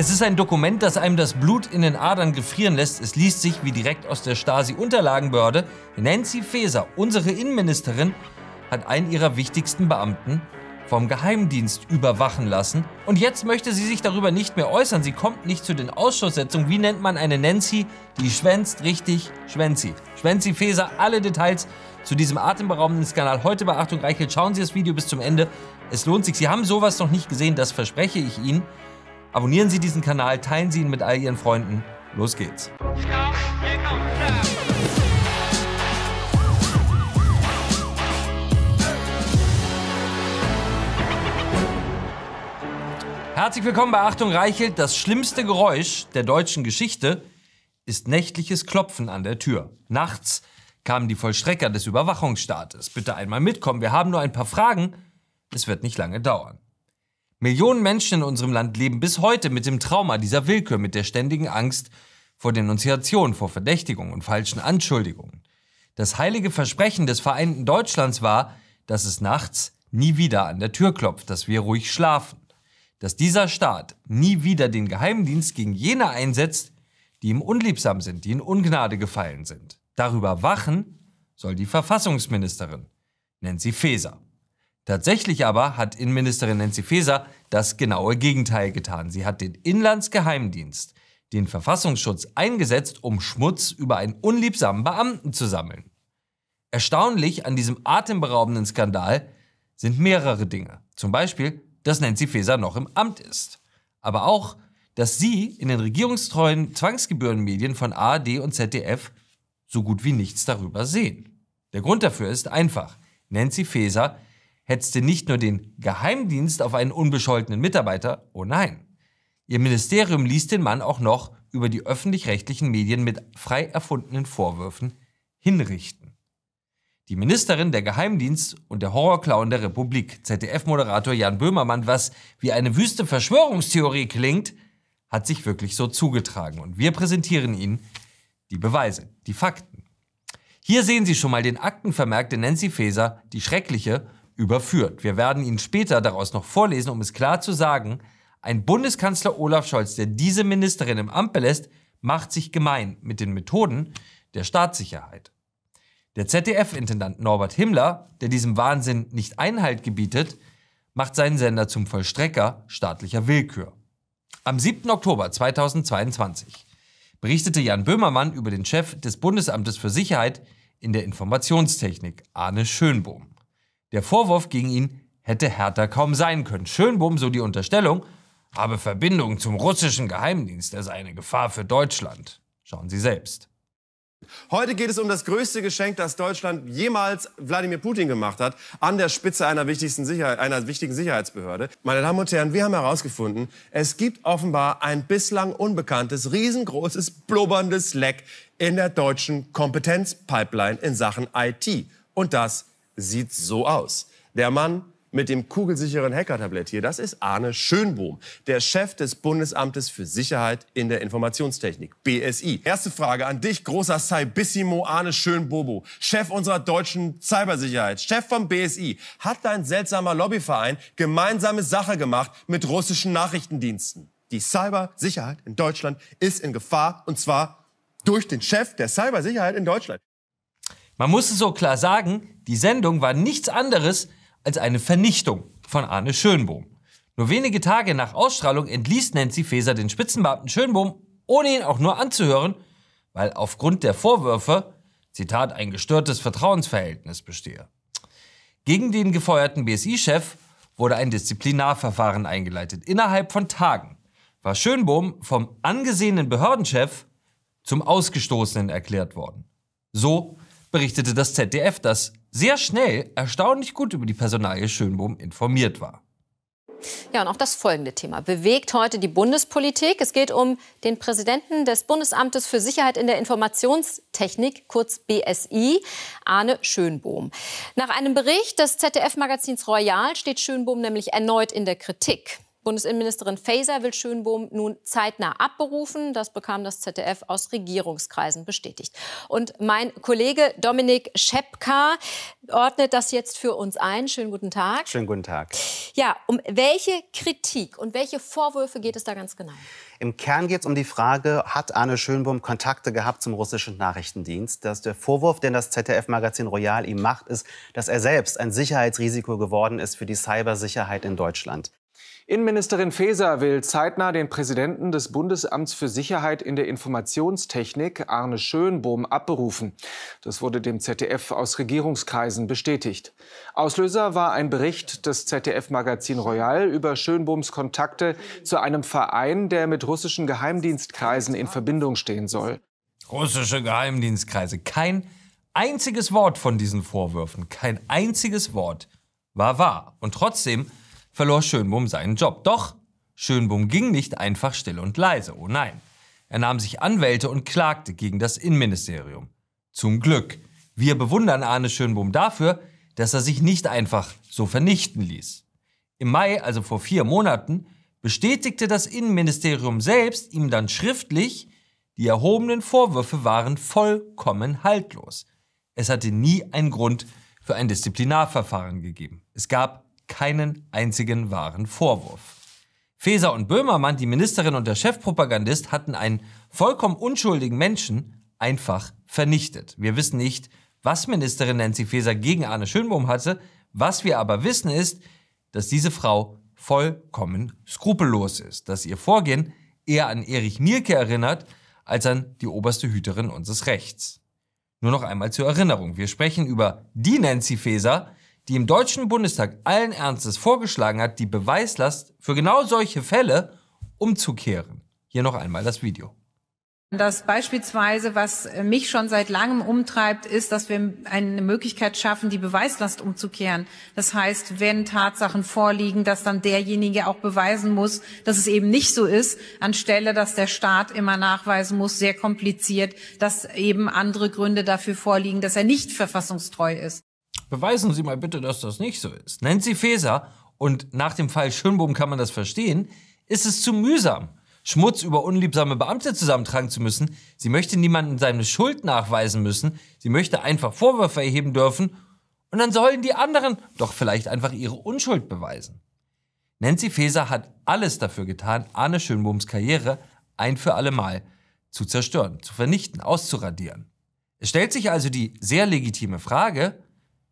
Es ist ein Dokument, das einem das Blut in den Adern gefrieren lässt. Es liest sich wie direkt aus der Stasi-Unterlagenbehörde. Nancy Faeser, unsere Innenministerin, hat einen ihrer wichtigsten Beamten vom Geheimdienst überwachen lassen. Und jetzt möchte sie sich darüber nicht mehr äußern. Sie kommt nicht zu den Ausschusssitzungen. Wie nennt man eine Nancy? Die schwänzt richtig Schwänzi. Schwänzi Faeser, alle Details zu diesem atemberaubenden Skandal. Heute bei Achtung Reichelt. Schauen Sie das Video bis zum Ende. Es lohnt sich. Sie haben sowas noch nicht gesehen, das verspreche ich Ihnen. Abonnieren Sie diesen Kanal, teilen Sie ihn mit all Ihren Freunden. Los geht's. Herzlich willkommen bei Achtung Reichelt. Das schlimmste Geräusch der deutschen Geschichte ist nächtliches Klopfen an der Tür. Nachts kamen die Vollstrecker des Überwachungsstaates. Bitte einmal mitkommen, wir haben nur ein paar Fragen. Es wird nicht lange dauern. Millionen Menschen in unserem Land leben bis heute mit dem Trauma dieser Willkür, mit der ständigen Angst vor Denunziation, vor Verdächtigungen und falschen Anschuldigungen. Das heilige Versprechen des vereinten Deutschlands war, dass es nachts nie wieder an der Tür klopft, dass wir ruhig schlafen, dass dieser Staat nie wieder den Geheimdienst gegen jene einsetzt, die ihm unliebsam sind, die in Ungnade gefallen sind. Darüber wachen soll die Verfassungsministerin, Nancy Faeser. Tatsächlich aber hat Innenministerin Nancy Faeser das genaue Gegenteil getan. Sie hat den Inlandsgeheimdienst, den Verfassungsschutz eingesetzt, um Schmutz über einen unliebsamen Beamten zu sammeln. Erstaunlich an diesem atemberaubenden Skandal sind mehrere Dinge. Zum Beispiel, dass Nancy Faeser noch im Amt ist. Aber auch, dass sie in den regierungstreuen Zwangsgebührenmedien von ARD und ZDF so gut wie nichts darüber sehen. Der Grund dafür ist einfach. Nancy Faeser hetzte nicht nur den Geheimdienst auf einen unbescholtenen Mitarbeiter, oh nein. Ihr Ministerium ließ den Mann auch noch über die öffentlich-rechtlichen Medien mit frei erfundenen Vorwürfen hinrichten. Die Ministerin der Geheimdienst und der Horrorclown der Republik, ZDF-Moderator Jan Böhmermann, was wie eine wüste Verschwörungstheorie klingt, hat sich wirklich so zugetragen. Und wir präsentieren Ihnen die Beweise, die Fakten. Hier sehen Sie schon mal den Aktenvermerk der Nancy Faeser, die schreckliche überführt. Wir werden Ihnen später daraus noch vorlesen, um es klar zu sagen, ein Bundeskanzler Olaf Scholz, der diese Ministerin im Amt belässt, macht sich gemein mit den Methoden der Staatssicherheit. Der ZDF-Intendant Norbert Himmler, der diesem Wahnsinn nicht Einhalt gebietet, macht seinen Sender zum Vollstrecker staatlicher Willkür. Am 7. Oktober 2022 berichtete Jan Böhmermann über den Chef des Bundesamtes für Sicherheit in der Informationstechnik, Arne Schönbohm. Der Vorwurf gegen ihn hätte härter kaum sein können. Schönbohm, so die Unterstellung, habe Verbindungen zum russischen Geheimdienst, er sei eine Gefahr für Deutschland. Schauen Sie selbst. Heute geht es um das größte Geschenk, das Deutschland jemals Wladimir Putin gemacht hat, an der Spitze einer, Sicherheit, einer wichtigen Sicherheitsbehörde. Meine Damen und Herren, wir haben herausgefunden, es gibt offenbar ein bislang unbekanntes, riesengroßes, blubberndes Leck in der deutschen Kompetenzpipeline in Sachen IT. Und das sieht so aus. Der Mann mit dem kugelsicheren Hackertablett hier, das ist Arne Schönbohm, der Chef des Bundesamtes für Sicherheit in der Informationstechnik, BSI. Erste Frage an dich, großer Cybissimo Arne Schönbobo, Chef unserer deutschen Cybersicherheit, Chef vom BSI. Hat dein seltsamer Lobbyverein gemeinsame Sache gemacht mit russischen Nachrichtendiensten? Die Cybersicherheit in Deutschland ist in Gefahr und zwar durch den Chef der Cybersicherheit in Deutschland. Man muss es so klar sagen, die Sendung war nichts anderes als eine Vernichtung von Arne Schönbohm. Nur wenige Tage nach Ausstrahlung entließ Nancy Faeser den Spitzenbeamten Schönbohm, ohne ihn auch nur anzuhören, weil aufgrund der Vorwürfe, Zitat, ein gestörtes Vertrauensverhältnis bestehe. Gegen den gefeuerten BSI-Chef wurde ein Disziplinarverfahren eingeleitet. Innerhalb von Tagen war Schönbohm vom angesehenen Behördenchef zum Ausgestoßenen erklärt worden. So berichtete das ZDF, das sehr schnell erstaunlich gut über die Personalie Schönbohm informiert war. Ja, und auch das folgende Thema bewegt heute die Bundespolitik. Es geht um den Präsidenten des Bundesamtes für Sicherheit in der Informationstechnik, kurz BSI, Arne Schönbohm. Nach einem Bericht des ZDF-Magazins Royal steht Schönbohm nämlich erneut in der Kritik. Bundesinnenministerin Faeser will Schönbohm nun zeitnah abberufen. Das bekam das ZDF aus Regierungskreisen bestätigt. Und mein Kollege Dominik Schepka ordnet das jetzt für uns ein. Schönen guten Tag. Schönen guten Tag. Ja, um welche Kritik und welche Vorwürfe geht es da ganz genau? Im Kern geht es um die Frage, hat Arne Schönbohm Kontakte gehabt zum russischen Nachrichtendienst? Dass der Vorwurf, den das ZDF-Magazin Royal ihm macht, ist, dass er selbst ein Sicherheitsrisiko geworden ist für die Cybersicherheit in Deutschland. Innenministerin Faeser will zeitnah den Präsidenten des Bundesamts für Sicherheit in der Informationstechnik, Arne Schönbohm, abberufen. Das wurde dem ZDF aus Regierungskreisen bestätigt. Auslöser war ein Bericht des ZDF-Magazin Royal über Schönbohms Kontakte zu einem Verein, der mit russischen Geheimdienstkreisen in Verbindung stehen soll. Russische Geheimdienstkreise. Kein einziges Wort von diesen Vorwürfen, kein einziges Wort war wahr. Und trotzdem verlor Schönbohm seinen Job. Doch Schönbohm ging nicht einfach still und leise. Oh nein. Er nahm sich Anwälte und klagte gegen das Innenministerium. Zum Glück. Wir bewundern Arne Schönbohm dafür, dass er sich nicht einfach so vernichten ließ. Im Mai, also vor vier Monaten, bestätigte das Innenministerium selbst ihm dann schriftlich, die erhobenen Vorwürfe waren vollkommen haltlos. Es hatte nie einen Grund für ein Disziplinarverfahren gegeben. Es gab keinen einzigen wahren Vorwurf. Feser und Böhmermann, die Ministerin und der Chefpropagandist, hatten einen vollkommen unschuldigen Menschen einfach vernichtet. Wir wissen nicht, was Ministerin Nancy Faeser gegen Arne Schönbohm hatte. Was wir aber wissen ist, dass diese Frau vollkommen skrupellos ist, dass ihr Vorgehen eher an Erich Mielke erinnert als an die oberste Hüterin unseres Rechts. Nur noch einmal zur Erinnerung. Wir sprechen über die Nancy Faeser, die im Deutschen Bundestag allen Ernstes vorgeschlagen hat, die Beweislast für genau solche Fälle umzukehren. Hier noch einmal das Video. Das beispielsweise, was mich schon seit langem umtreibt, ist, dass wir eine Möglichkeit schaffen, die Beweislast umzukehren. Das heißt, wenn Tatsachen vorliegen, dass dann derjenige auch beweisen muss, dass es eben nicht so ist, anstelle, dass der Staat immer nachweisen muss, sehr kompliziert, dass eben andere Gründe dafür vorliegen, dass er nicht verfassungstreu ist. Beweisen Sie mal bitte, dass das nicht so ist. Nancy Faeser, und nach dem Fall Schönbohm kann man das verstehen, ist es zu mühsam, Schmutz über unliebsame Beamte zusammentragen zu müssen. Sie möchte niemandem seine Schuld nachweisen müssen. Sie möchte einfach Vorwürfe erheben dürfen. Und dann sollen die anderen doch vielleicht einfach ihre Unschuld beweisen. Nancy Faeser hat alles dafür getan, Arne Schönbohms Karriere ein für alle Mal zu zerstören, zu vernichten, auszuradieren. Es stellt sich also die sehr legitime Frage,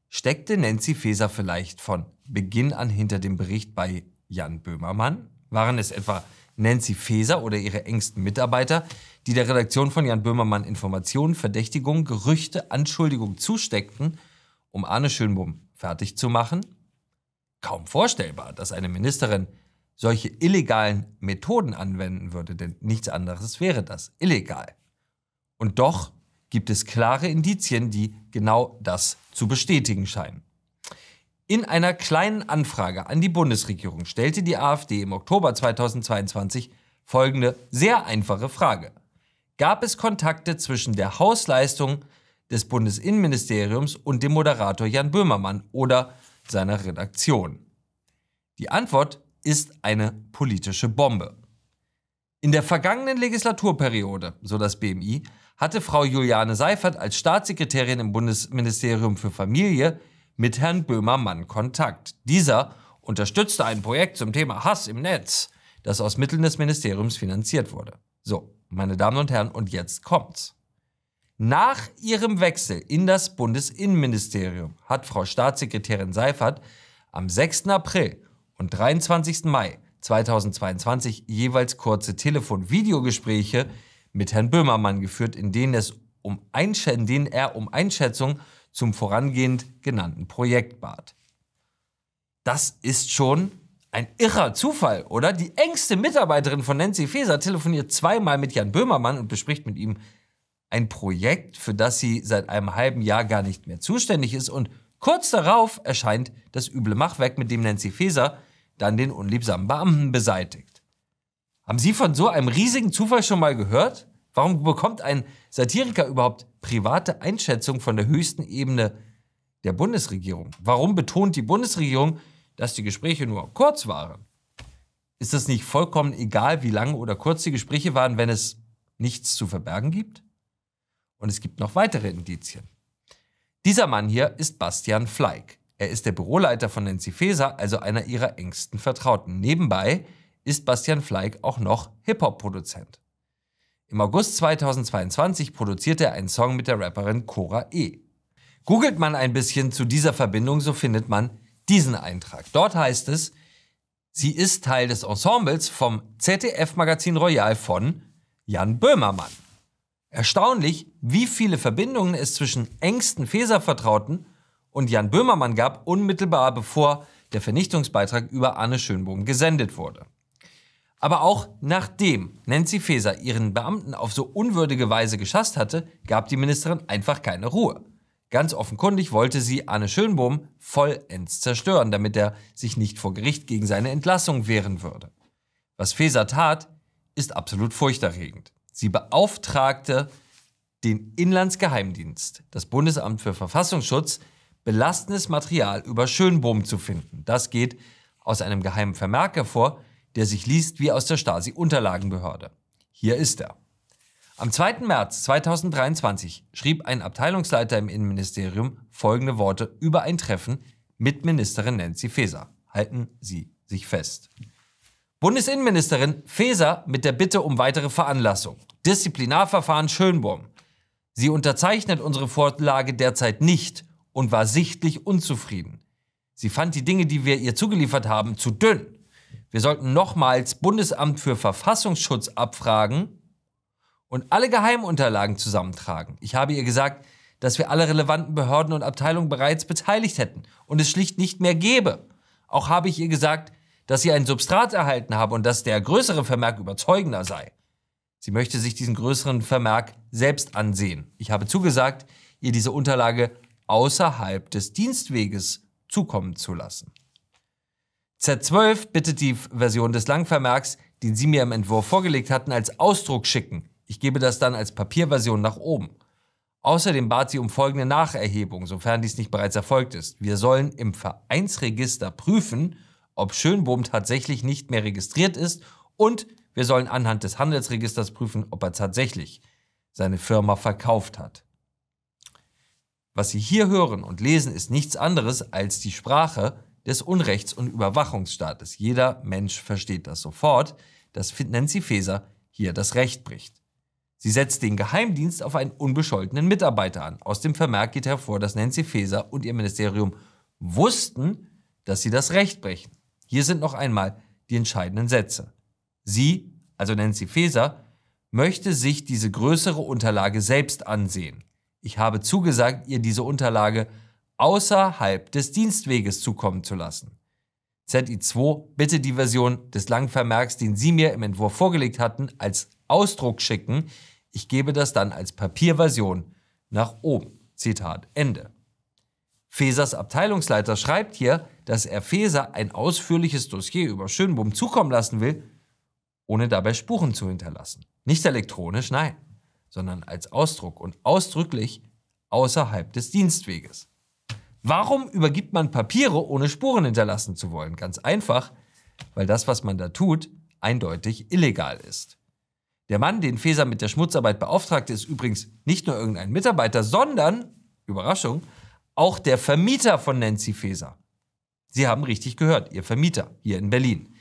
Steckte Nancy Faeser vielleicht von Beginn an hinter dem Bericht bei Jan Böhmermann? Waren es etwa Nancy Faeser oder ihre engsten Mitarbeiter, die der Redaktion von Jan Böhmermann Informationen, Verdächtigungen, Gerüchte, Anschuldigungen zusteckten, um Arne Schönbohm fertig zu machen? Kaum vorstellbar, dass eine Ministerin solche illegalen Methoden anwenden würde, denn nichts anderes wäre das, illegal. Und doch gibt es klare Indizien, die genau das zu bestätigen scheinen. In einer kleinen Anfrage an die Bundesregierung stellte die AfD im Oktober 2022 folgende sehr einfache Frage. Gab es Kontakte zwischen der Hausleistung des Bundesinnenministeriums und dem Moderator Jan Böhmermann oder seiner Redaktion? Die Antwort ist eine politische Bombe. In der vergangenen Legislaturperiode, so das BMI, hatte Frau Juliane Seifert als Staatssekretärin im Bundesministerium für Familie mit Herrn Böhmermann Kontakt. Dieser unterstützte ein Projekt zum Thema Hass im Netz, das aus Mitteln des Ministeriums finanziert wurde. So, meine Damen und Herren, und jetzt kommt's. Nach ihrem Wechsel in das Bundesinnenministerium hat Frau Staatssekretärin Seifert am 6. April und 23. Mai 2022 jeweils kurze Telefon-Videogespräche mit Herrn Böhmermann geführt, in denen, es um in denen er um Einschätzung zum vorangehend genannten Projekt bat. Das ist schon ein irrer Zufall, oder? Die engste Mitarbeiterin von Nancy Faeser telefoniert zweimal mit Jan Böhmermann und bespricht mit ihm ein Projekt, für das sie seit einem halben Jahr gar nicht mehr zuständig ist. Und kurz darauf erscheint das üble Machwerk, mit dem Nancy Faeser dann den unliebsamen Beamten beseitigt. Haben Sie von so einem riesigen Zufall schon mal gehört? Warum bekommt ein Satiriker überhaupt private Einschätzung von der höchsten Ebene der Bundesregierung? Warum betont die Bundesregierung, dass die Gespräche nur kurz waren? Ist es nicht vollkommen egal, wie lang oder kurz die Gespräche waren, wenn es nichts zu verbergen gibt? Und es gibt noch weitere Indizien. Dieser Mann hier ist Bastian Fleig. Er ist der Büroleiter von Nancy Faeser, also einer ihrer engsten Vertrauten. Nebenbei ist Bastian Fleig auch noch Hip-Hop-Produzent. Im August 2022 produzierte er einen Song mit der Rapperin Cora E. Googelt man ein bisschen zu dieser Verbindung, so findet man diesen Eintrag. Dort heißt es, sie ist Teil des Ensembles vom ZDF-Magazin Royal von Jan Böhmermann. Erstaunlich, wie viele Verbindungen es zwischen engsten Feser-Vertrauten und Jan Böhmermann gab, unmittelbar bevor der Vernichtungsbeitrag über Arne Schönbohm gesendet wurde. Aber auch nachdem Nancy Faeser ihren Beamten auf so unwürdige Weise geschasst hatte, gab die Ministerin einfach keine Ruhe. Ganz offenkundig wollte sie Arne Schönbohm vollends zerstören, damit er sich nicht vor Gericht gegen seine Entlassung wehren würde. Was Faeser tat, ist absolut furchterregend. Sie beauftragte den Inlandsgeheimdienst, das Bundesamt für Verfassungsschutz, belastendes Material über Schönbohm zu finden. Das geht aus einem geheimen Vermerk hervor, der sich liest wie aus der Stasi-Unterlagenbehörde. Hier ist er. Am 2. März 2023 schrieb ein Abteilungsleiter im Innenministerium folgende Worte über ein Treffen mit Ministerin Nancy Faeser. Halten Sie sich fest. Bundesinnenministerin Faeser mit der Bitte um weitere Veranlassung. Disziplinarverfahren Schönbohm. Sie unterzeichnet unsere Vorlage derzeit nicht und war sichtlich unzufrieden. Sie fand die Dinge, die wir ihr zugeliefert haben, zu dünn. Wir sollten nochmals Bundesamt für Verfassungsschutz abfragen und alle Geheimunterlagen zusammentragen. Ich habe ihr gesagt, dass wir alle relevanten Behörden und Abteilungen bereits beteiligt hätten und es schlicht nicht mehr gäbe. Auch habe ich ihr gesagt, dass sie ein Substrat erhalten habe und dass der größere Vermerk überzeugender sei. Sie möchte sich diesen größeren Vermerk selbst ansehen. Ich habe zugesagt, ihr diese Unterlage außerhalb des Dienstweges zukommen zu lassen. Z12 bittet die Version des Langvermerks, den Sie mir im Entwurf vorgelegt hatten, als Ausdruck schicken. Ich gebe das dann als Papierversion nach oben. Außerdem bat sie um folgende Nacherhebung, sofern dies nicht bereits erfolgt ist. Wir sollen im Vereinsregister prüfen, ob Schönbohm tatsächlich nicht mehr registriert ist und wir sollen anhand des Handelsregisters prüfen, ob er tatsächlich seine Firma verkauft hat. Was Sie hier hören und lesen, ist nichts anderes als die Sprache des Unrechts- und Überwachungsstaates. Jeder Mensch versteht das sofort, dass Nancy Faeser hier das Recht bricht. Sie setzt den Geheimdienst auf einen unbescholtenen Mitarbeiter an. Aus dem Vermerk geht hervor, dass Nancy Faeser und ihr Ministerium wussten, dass sie das Recht brechen. Hier sind noch einmal die entscheidenden Sätze. Sie, also Nancy Faeser, möchte sich diese größere Unterlage selbst ansehen. Ich habe zugesagt, ihr diese Unterlage außerhalb des Dienstweges zukommen zu lassen. ZI2 bitte die Version des Langvermerks, den Sie mir im Entwurf vorgelegt hatten, als Ausdruck schicken. Ich gebe das dann als Papierversion nach oben. Zitat Ende. Fesers Abteilungsleiter schreibt hier, dass er Feser ein ausführliches Dossier über Schönbohm zukommen lassen will, ohne dabei Spuren zu hinterlassen. Nicht elektronisch, nein, sondern als Ausdruck und ausdrücklich außerhalb des Dienstweges. Warum übergibt man Papiere, ohne Spuren hinterlassen zu wollen? Ganz einfach, weil das, was man da tut, eindeutig illegal ist. Der Mann, den Feser mit der Schmutzarbeit beauftragte, ist übrigens nicht nur irgendein Mitarbeiter, sondern, Überraschung, auch der Vermieter von Nancy Faeser. Sie haben richtig gehört, Ihr Vermieter hier in Berlin.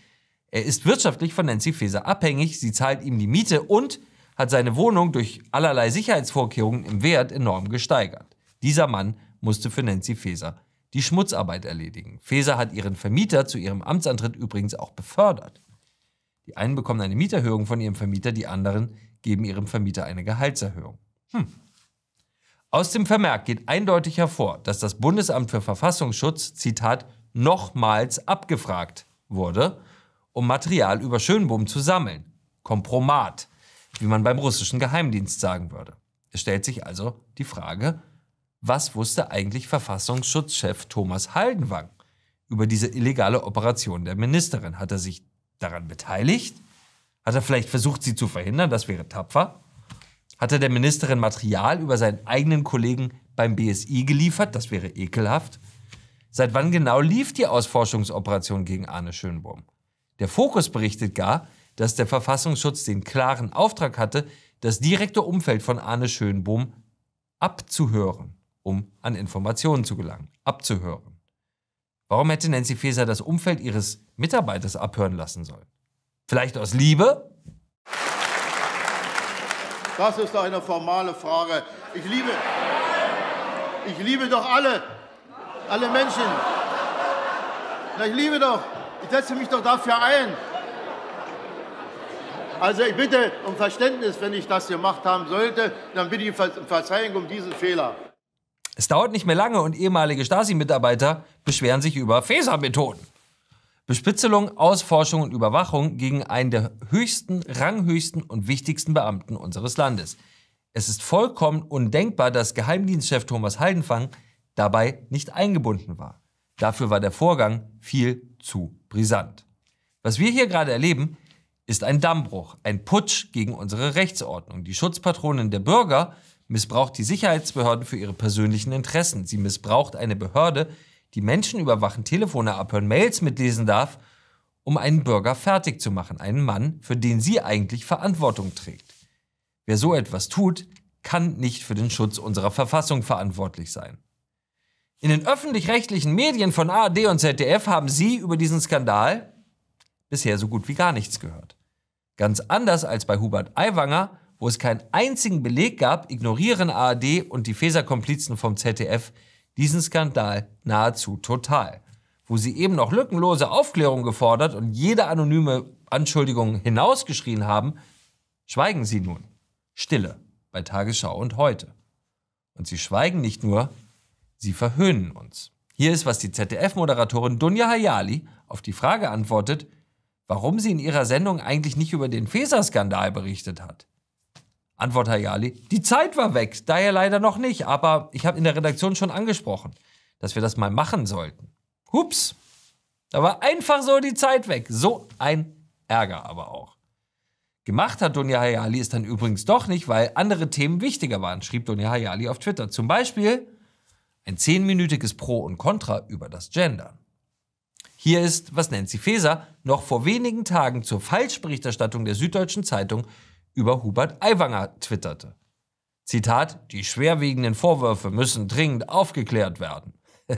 Er ist wirtschaftlich von Nancy Faeser abhängig, sie zahlt ihm die Miete und hat seine Wohnung durch allerlei Sicherheitsvorkehrungen im Wert enorm gesteigert. Dieser Mann musste für Nancy Faeser die Schmutzarbeit erledigen. Faeser hat ihren Vermieter zu ihrem Amtsantritt übrigens auch befördert. Die einen bekommen eine Mieterhöhung von ihrem Vermieter, die anderen geben ihrem Vermieter eine Gehaltserhöhung. Hm. Aus dem Vermerk geht eindeutig hervor, dass das Bundesamt für Verfassungsschutz, Zitat, nochmals abgefragt wurde, um Material über Schönbohm zu sammeln. Kompromat, wie man beim russischen Geheimdienst sagen würde. Es stellt sich also die Frage, was wusste eigentlich Verfassungsschutzchef Thomas Haldenwang über diese illegale Operation der Ministerin? Hat er sich daran beteiligt? Hat er vielleicht versucht, sie zu verhindern? Das wäre tapfer. Hat er der Ministerin Material über seinen eigenen Kollegen beim BSI geliefert? Das wäre ekelhaft. Seit wann genau lief die Ausforschungsoperation gegen Arne Schönbohm? Der Fokus berichtet gar, dass der Verfassungsschutz den klaren Auftrag hatte, das direkte Umfeld von Arne Schönbohm abzuhören, um an Informationen zu gelangen. Abzuhören. Warum hätte Nancy Faeser das Umfeld ihres Mitarbeiters abhören lassen sollen? Vielleicht aus Liebe? Das ist eine formale Frage. Ich liebe, ich liebe doch alle, alle Menschen. Ich liebe doch, ich setze mich doch dafür ein. Also ich bitte um Verständnis, wenn ich das gemacht haben sollte, dann bitte ich um Verzeihung um diesen Fehler. Es dauert nicht mehr lange und ehemalige Stasi-Mitarbeiter beschweren sich über Feser-Methoden. Bespitzelung, Ausforschung und Überwachung gegen einen der höchsten, ranghöchsten und wichtigsten Beamten unseres Landes. Es ist vollkommen undenkbar, dass Geheimdienstchef Thomas Haldenfang dabei nicht eingebunden war. Dafür war der Vorgang viel zu brisant. Was wir hier gerade erleben, ist ein Dammbruch, ein Putsch gegen unsere Rechtsordnung. Die Schutzpatronin der Bürger missbraucht die Sicherheitsbehörden für ihre persönlichen Interessen. Sie missbraucht eine Behörde, die Menschen überwachen, Telefone abhören, Mails mitlesen darf, um einen Bürger fertig zu machen, einen Mann, für den sie eigentlich Verantwortung trägt. Wer so etwas tut, kann nicht für den Schutz unserer Verfassung verantwortlich sein. In den öffentlich-rechtlichen Medien von ARD und ZDF haben Sie über diesen Skandal bisher so gut wie gar nichts gehört. Ganz anders als bei Hubert Aiwanger, wo es keinen einzigen Beleg gab, ignorieren ARD und die Feser-Komplizen vom ZDF diesen Skandal nahezu total. Wo sie eben noch lückenlose Aufklärung gefordert und jede anonyme Anschuldigung hinausgeschrien haben, schweigen sie nun. Stille bei Tagesschau und heute. Und sie schweigen nicht nur, sie verhöhnen uns. Hier ist, was die ZDF-Moderatorin Dunja Hayali auf die Frage antwortet, warum sie in ihrer Sendung eigentlich nicht über den Feser-Skandal berichtet hat. Antwort Hayali, die Zeit war weg, daher leider noch nicht, aber ich habe in der Redaktion schon angesprochen, dass wir das mal machen sollten. Hups, da war einfach so die Zeit weg. So ein Ärger aber auch. Gemacht hat Donja Hayali es dann übrigens doch nicht, weil andere Themen wichtiger waren, schrieb Donja Hayali auf Twitter. Zum Beispiel ein zehnminütiges Pro und Contra über das Gendern. Hier ist, was Nancy Faeser noch vor wenigen Tagen zur Falschberichterstattung der Süddeutschen Zeitung über Hubert Aiwanger twitterte. Zitat, die schwerwiegenden Vorwürfe müssen dringend aufgeklärt werden.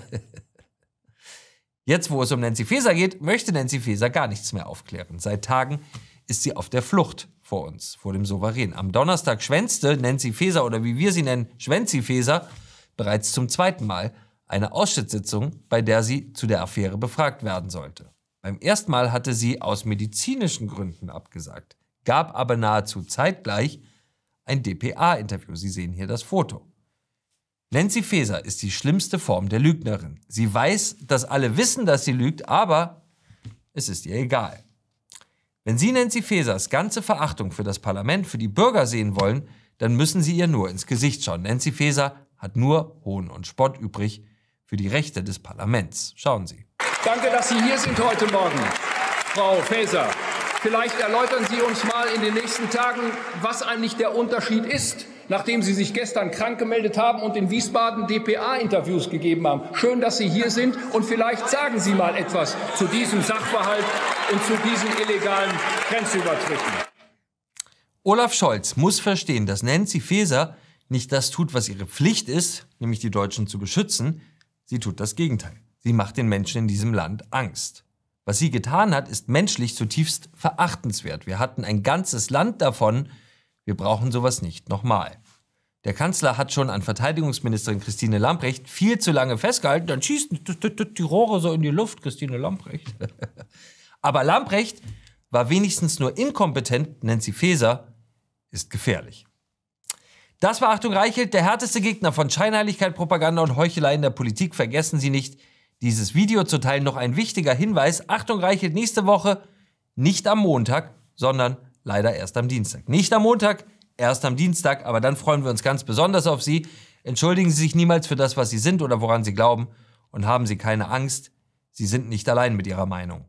Jetzt, wo es um Nancy Faeser geht, möchte Nancy Faeser gar nichts mehr aufklären. Seit Tagen ist sie auf der Flucht vor uns, vor dem Souverän. Am Donnerstag schwänzte Nancy Faeser oder wie wir sie nennen, Schwänzi Faeser, bereits zum zweiten Mal eine Ausschusssitzung, bei der sie zu der Affäre befragt werden sollte. Beim ersten Mal hatte sie aus medizinischen Gründen abgesagt, gab aber nahezu zeitgleich ein DPA-Interview. Sie sehen hier das Foto. Nancy Faeser ist die schlimmste Form der Lügnerin. Sie weiß, dass alle wissen, dass sie lügt, aber es ist ihr egal. Wenn Sie Nancy Faesers ganze Verachtung für das Parlament, für die Bürger sehen wollen, dann müssen Sie ihr nur ins Gesicht schauen. Nancy Faeser hat nur Hohn und Spott übrig für die Rechte des Parlaments. Schauen Sie. Danke, dass Sie hier sind heute Morgen, Frau Faeser. Vielleicht erläutern Sie uns mal in den nächsten Tagen, was eigentlich der Unterschied ist, nachdem Sie sich gestern krank gemeldet haben und in Wiesbaden DPA-Interviews gegeben haben. Schön, dass Sie hier sind und vielleicht sagen Sie mal etwas zu diesem Sachverhalt und zu diesen illegalen Grenzübertritten. Olaf Scholz muss verstehen, dass Nancy Faeser nicht das tut, was ihre Pflicht ist, nämlich die Deutschen zu beschützen, Sie tut das Gegenteil. Sie macht den Menschen in diesem Land Angst. Was sie getan hat, ist menschlich zutiefst verachtenswert. Wir hatten ein ganzes Land davon. Wir brauchen sowas nicht nochmal. Der Kanzler hat schon an Verteidigungsministerin Christine Lamprecht viel zu lange festgehalten. Dann schießen die Rohre so in die Luft, Christine Lamprecht. Aber Lamprecht war wenigstens nur inkompetent. Nancy Faeser ist gefährlich. Das war Achtung Reichelt, der härteste Gegner von Scheinheiligkeit, Propaganda und Heuchelei in der Politik. Vergessen Sie nicht, dieses Video zu teilen. Noch ein wichtiger Hinweis. Achtung Reichelt, nächste Woche nicht am Montag, sondern leider erst am Dienstag. Nicht am Montag, erst am Dienstag, aber dann freuen wir uns ganz besonders auf Sie. Entschuldigen Sie sich niemals für das, was Sie sind oder woran Sie glauben und haben Sie keine Angst. Sie sind nicht allein mit Ihrer Meinung.